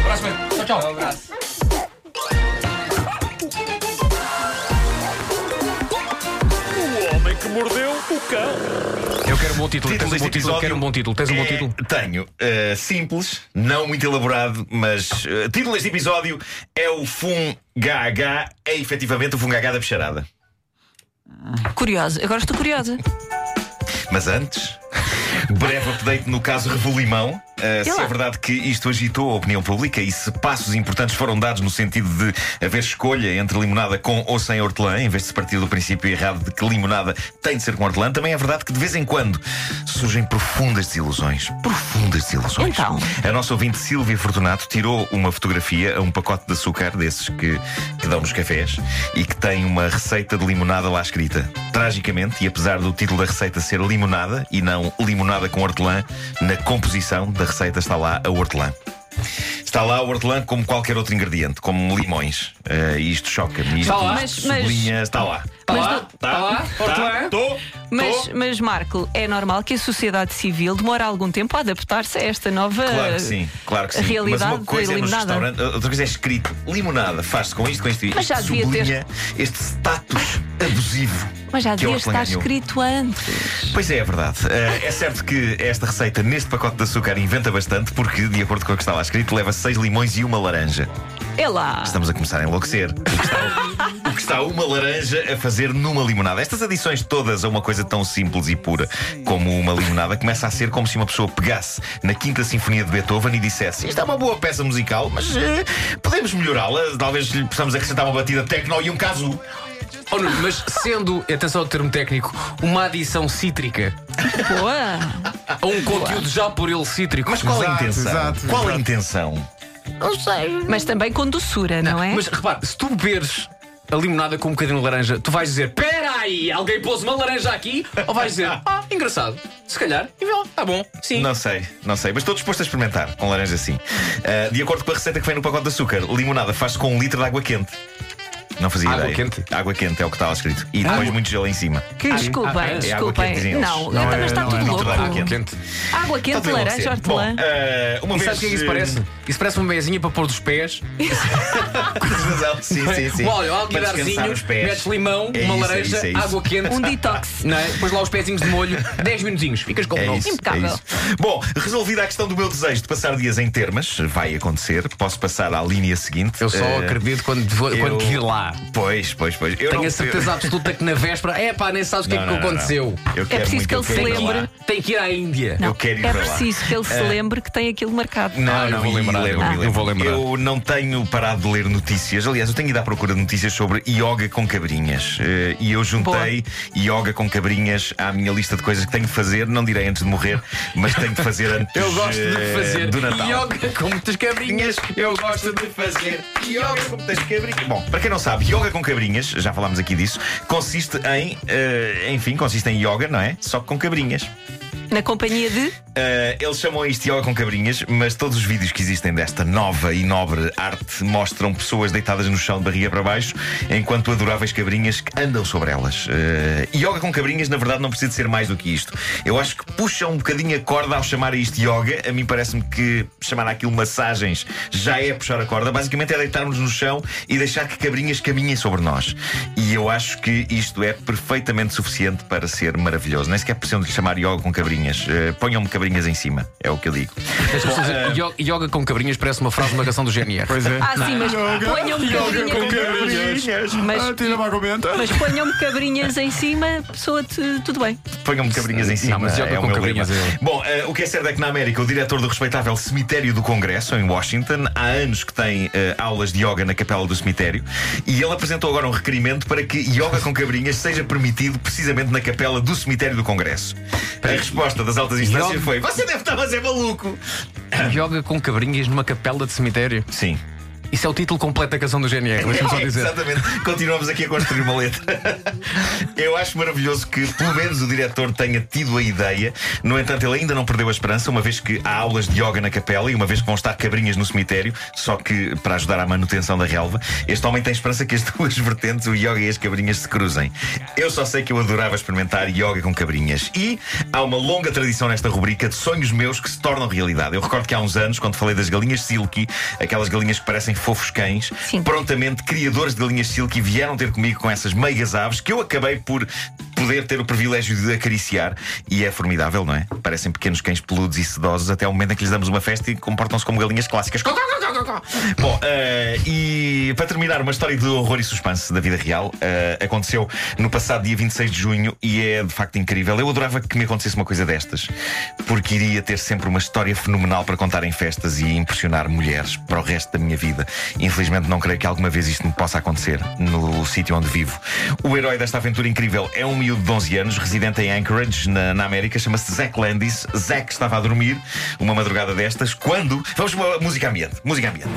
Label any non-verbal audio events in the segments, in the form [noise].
Abraço, bem. Tchau, tchau. Um abraço. O homem que mordeu o cão. Eu quero um bom título. Título Tens um bom deste título. episódio Quero um bom título. Tens um bom é- título. Tenho. Uh, simples, não muito elaborado, mas uh, título deste episódio é o Fum Gaga. É efetivamente o Fum Gaga da Bicharada. Curiosa, agora estou curiosa. Mas antes, [laughs] breve update no caso Revolimão. Uh, se lá. é verdade que isto agitou a opinião pública e se passos importantes foram dados no sentido de haver escolha entre limonada com ou sem hortelã, em vez de se partir do princípio errado de que limonada tem de ser com hortelã, também é verdade que de vez em quando surgem profundas desilusões. Profundas desilusões. Então? A nossa ouvinte Silvia Fortunato tirou uma fotografia a um pacote de açúcar desses que, que dão nos cafés e que tem uma receita de limonada lá escrita. Tragicamente, e apesar do título da receita ser limonada e não limonada com hortelã, na composição da receita está lá a hortelã. Está lá o hortelã como qualquer outro ingrediente, como limões. E isto choca-me. Está lá. Mas- está lá. Está Mas lá? Está lá? Hortelã? Estou. Mas, mas, Marco, é normal que a sociedade civil demore algum tempo a adaptar-se a esta nova Claro que sim, claro que sim. realidade Mas uma coisa da é nos limonada. restaurantes, outra coisa é escrito limonada, faz-se com isto, com isto e Mas já isto devia ter- sublinha este status abusivo. Mas já devia estar ganhou. escrito antes. Pois é, é verdade. Eh, é certo que esta receita neste pacote de açúcar inventa bastante, porque, de acordo com o que está lá escrito, leva seis limões e uma laranja. É lá. Estamos a começar a enlouquecer. O que, está, o que está uma laranja a fazer numa limonada. Estas adições todas a uma coisa tão simples e pura como uma limonada começa a ser como se uma pessoa pegasse na Quinta Sinfonia de Beethoven e dissesse: Isto é uma boa peça musical, mas eh, podemos melhorá-la. Talvez lhe possamos acrescentar uma batida techno e um casu. Oh, Nuno, mas sendo, atenção ao termo técnico, uma adição cítrica Boa. a um conteúdo já por ele cítrico. Mas qual a Exato, intenção? exato, qual a exato. intenção? Não sei. Mas também com doçura, não, é? Mas repare, se tu beberes a limonada com um bocadinho de laranja, tu vais dizer: Pera aí, alguém pôs uma laranja aqui? Ou vais dizer: Ah, engraçado, se calhar, e vê lá, tá bom, sim. Não sei, não sei, mas estou disposto a experimentar com laranja sim. Ah, de acordo com a receita que vem no pacote de açúcar, limonada faz-se com um litro de água quente. Não fazia Água ideia. quente? Água quente é o que está lá escrito. E depois muito gelo em cima. Desculpem, Ah, é água desculpem. quente, eles. não, Não então, é- mas está não tudo é louco. litro de água Água quente. quente. Água quente, tudo a laranja, enlouquecer. hortelã. Bom, ah, uma E vez. sabes o que é que isso eh, parece? Isso parece uma mesinha para pôr dos pés. [laughs] Tens razão. Sim, sim, sim. Um óleo, Para alquilarzinho, descansar os pés. metes limão, É uma isso, é laranja, isso, é isso. água quente. Um detox. Não é? Depois lá os pezinhos de molho, 10 minutinhos, ficas com É novo. isso, Impecável. é isso. Bom, resolvida a questão do meu desejo de passar dias em termas, vai acontecer. Posso passar à linha seguinte. Eu só Eh, acredito quando, vou, eu- quando ir lá. Pois, pois, pois. Eu Tenho não- a certeza absoluta que na véspera, [laughs] é pá, nem sabes o que é Não, que não, não, não. aconteceu. Eu É quero preciso muito, que eu ele se quero ir para lembre. lá. Tem que ir à Índia. Não, Eu quero ir é para lá. preciso que ele se lembre que tem aquilo marcado. Não, Ah, eu não, vou e lembrar, eu- lembro-me. eu vou lembrar. Eu não tenho parado de ler notícias. Aliás, eu tenho ido à procura de notícias sobre yoga com cabrinhas. Eh, E eu juntei yoga com cabrinhas à minha lista de coisas que tenho de fazer. Não direi antes de morrer, mas tenho de fazer [laughs] antes Eu gosto de eh, fazer do Natal. yoga com muitas cabrinhas. Eu gosto de fazer yoga com muitas cabrinhas. Bom, para quem não sabe, yoga com cabrinhas, já falámos aqui disso, consiste em, eh, enfim, consiste em yoga, não é? Só com cabrinhas. Na companhia de. Uh, eles chamam isto yoga com cabrinhas, mas todos os vídeos que existem desta nova e nobre arte mostram pessoas deitadas no chão de barriga para baixo, enquanto adoráveis cabrinhas que andam sobre elas. Uh, yoga com cabrinhas, na verdade, não precisa de ser mais do que isto. Eu acho que puxa um bocadinho a corda ao chamar isto yoga. A mim parece-me que chamar aquilo massagens já é puxar a corda. Basicamente é deitarmos no chão e deixar que cabrinhas caminhem sobre nós. E eu acho que isto é perfeitamente suficiente para ser maravilhoso. Nem sequer precisam de chamar yoga com cabrinhas. Uh, Ponham-me cabrinhas em cima, é o que eu digo. Deixa-me só dizer, yo- Yoga com cabrinhas parece uma frase de uma canção do GNR. Pois é. Ah, sim, mas ponham-me cabrinhas. Mas, Ah, tira mas ponham-me cabrinhas em cima, pessoa-te tudo bem. Ponham-me cabrinhas em cima. Não, mas yoga é com cabrinhas é- Bom, eh, o que é certo é que na América o diretor do respeitável cemitério do Congresso, em Washington, há anos que tem eh, aulas de yoga na capela do cemitério e ele apresentou agora um requerimento para que yoga com cabrinhas seja permitido precisamente na capela do cemitério do Congresso. A resposta das altas instâncias Yoga- foi: Você deve estar, mas é maluco. Yoga com cabrinhas numa capela de cemitério. Sim. Isso é o título completo da canção do GNR, deixa-me só [laughs] É, dizer. Exatamente, continuamos aqui a construir uma letra. Eu acho maravilhoso que, pelo menos, o diretor tenha tido a ideia. No entanto, ele ainda não perdeu a esperança, uma vez que há aulas de yoga na capela e uma vez que vão estar cabrinhas no cemitério, só que para ajudar à manutenção da relva. Este homem tem esperança que as [laughs] duas vertentes, o yoga e as cabrinhas, se cruzem. Eu só sei que eu adorava experimentar yoga com cabrinhas. E há uma longa tradição nesta rubrica de sonhos meus que se tornam realidade. Eu recordo que há uns anos, quando falei das galinhas silky, aquelas galinhas que parecem fofos cães, Sim. prontamente criadores de galinhas silky vieram ter comigo com essas meigas aves que eu acabei por poder ter o privilégio de acariciar. E é formidável, não é? Parecem pequenos cães peludos e sedosos até ao momento em que lhes damos uma festa e comportam-se como galinhas clássicas. Bom, eh, e para terminar, uma história de horror e suspense da vida real. eh, aconteceu no passado dia 26 de junho e é de facto incrível. Eu adorava que me acontecesse uma coisa destas, porque iria ter sempre uma história fenomenal para contar em festas e impressionar mulheres para o resto da minha vida. Infelizmente, não creio que alguma vez isto me possa acontecer no sítio onde vivo. O herói desta aventura incrível é um miúdo de 11 anos, residente em Anchorage, na, na América, chama-se Zack Landis. Zack estava a dormir uma madrugada destas, quando. Vamos para música ambiente. Música ambiente.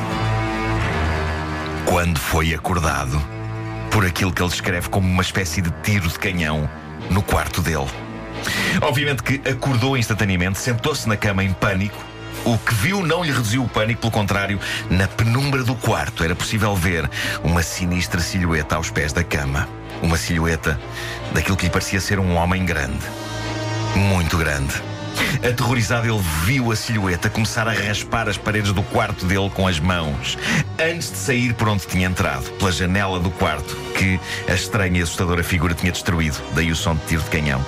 Quando foi acordado por aquilo que ele descreve como uma espécie de tiro de canhão no quarto dele. Obviamente que acordou instantaneamente, sentou-se na cama em pânico. O que viu não lhe reduziu o pânico, pelo contrário, na penumbra do quarto era possível ver uma sinistra silhueta aos pés da cama. Uma silhueta daquilo que lhe parecia ser um homem grande. Muito grande. Aterrorizado, ele viu a silhueta começar a raspar as paredes do quarto dele com as mãos, antes de sair por onde tinha entrado, pela janela do quarto, que a estranha e assustadora figura tinha destruído. Daí o som de tiro de canhão.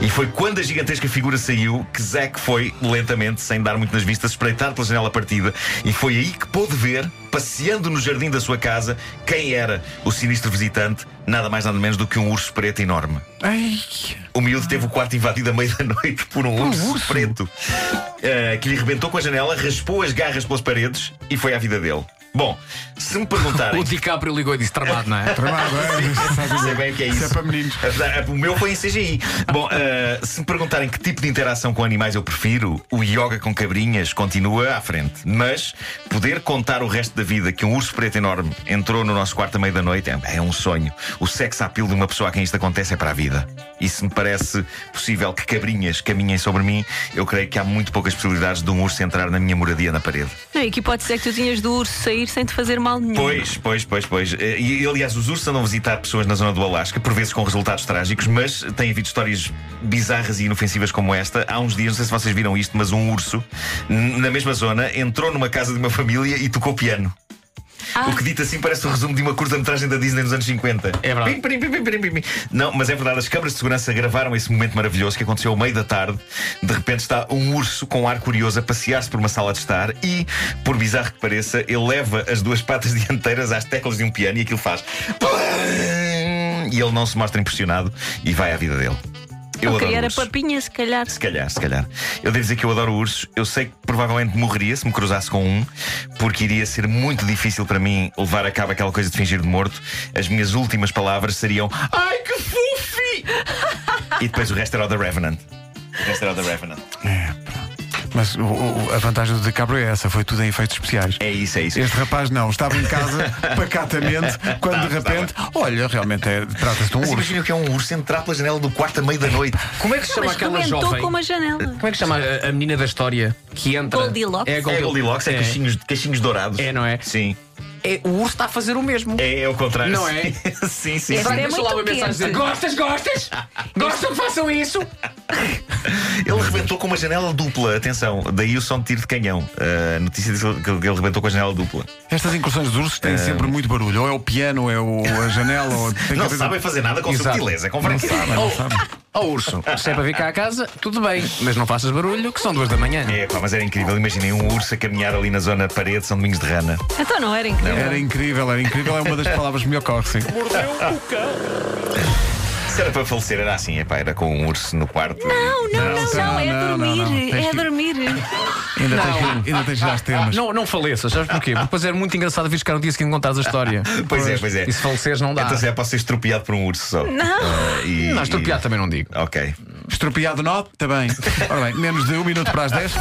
E foi quando a gigantesca figura saiu que Zack foi, lentamente, sem dar muito nas vistas, espreitar pela janela partida, e foi aí que pôde ver, passeando no jardim da sua casa, quem era o sinistro visitante, nada mais nada menos do que um urso preto enorme. Ai, O miúdo teve o quarto invadido à meia-da-noite por um urso, preto eh, que lhe rebentou com a janela, raspou as garras pelas paredes e foi à vida dele. Bom, se me perguntarem. [laughs] O DiCaprio ligou e disse tramado, não é? [laughs] tramado, é? Sei bem o que é Isso isso. é para meninos. O meu foi em CGI. Bom, eh, se me perguntarem que tipo de interação com animais eu prefiro, o yoga com cabrinhas continua à frente. Mas poder contar o resto da vida que um urso preto enorme entrou no nosso quarto à meia da noite é, é um sonho. O sex appeal de uma pessoa a quem isto acontece é para a vida. E se me parece possível que cabrinhas caminhem sobre mim, eu creio que há muito poucas possibilidades de um urso entrar na minha moradia na parede. Não, e que pode ser que tu tinhas do urso sair sem te fazer mal nenhum. Pois, pois, pois, pois. Eh, E aliás, os ursos andam a visitar pessoas na zona do Alasca, por vezes com resultados trágicos, mas tem havido histórias bizarras e inofensivas como esta. Há uns dias, não sei se vocês viram isto, mas um urso, na mesma zona, entrou numa casa de uma família e tocou piano. Ah. O que dito assim parece o resumo de uma curta-metragem da Disney nos anos 50. É verdade. Pim, pim, pim. Não, mas é verdade, as câmaras de segurança gravaram esse momento maravilhoso que aconteceu ao meio da tarde. De repente está um urso com ar curioso a passear-se por uma sala de estar e, por bizarro que pareça, ele leva as duas patas [laughs] dianteiras às teclas de um piano e aquilo faz. E ele não se mostra impressionado e vai à vida dele. Eu queria era ursos. papinha, se calhar. Se calhar, se calhar. Eu devo dizer que eu adoro ursos. Eu sei que provavelmente morreria se me cruzasse com um, porque iria ser muito difícil para mim levar a cabo aquela coisa de fingir de morto. As minhas últimas palavras seriam Ai que fufi! [laughs] e depois o resto era o da Revenant. O resto era o da Revenant. É. Mas o- o- a vantagem do DiCaprio é essa, foi tudo em efeitos especiais. É isso, é isso. Este rapaz não, estava em casa [laughs] pacatamente, quando de repente, olha, realmente é, trata-se de um Mas urso. imagina que é um urso entrar pela janela do quarto à meia da noite. Como é que se chama Mas aquela jovem? com uma janela. Como é que se chama a, a menina da história que entra? Goldilocks? É É Goldilocks. Goldilocks, é, Cachinhos, cachinhos dourados. É, não é? Sim. É, o urso está a fazer o mesmo. É, é o contrário. Não é? [laughs] sim, sim. Sim. é Deixa lá uma muito mensagem dizer: quente. Gostas, gostas? Gostam que façam isso? Ele rebentou com uma janela dupla, atenção, daí o som de tiro de canhão. A notícia diz que ele rebentou com a janela dupla. Estas incursões dos ursos têm sempre muito barulho. Ou é o piano, ou é o- a janela, ou que Não sabem fazer nada com Exato. subtileza, com Não franqueza. sabem, não sabem. Ó [laughs] urso, se é para vir cá a casa, tudo bem, mas não faças barulho, que são duas da manhã. É, pá, mas era incrível. Imaginem um urso a caminhar ali na zona parede, São Domingos de Rana. Então não era incrível. Era incrível, era incrível, é uma das palavras que me ocorre, sim. Mordeu o cão. Se era para falecer, era assim, epá, era com um urso no quarto. Não, não, não, não, é não, não, dormir. não. É que- dormir. Ainda tens, que- ainda tens que às temas. Não, não faleças, sabes porquê? Porque depois era muito engraçado vir cá no dia seguinte contares a história. [laughs] Pois é, pois é. E se faleceres, não dá. Então se é para ser estropiado por um urso só. Não. Ah, e, Não, estropiado também não digo. e- Ok. Estropiado está bem. Ora bem, menos de um minuto para as 10.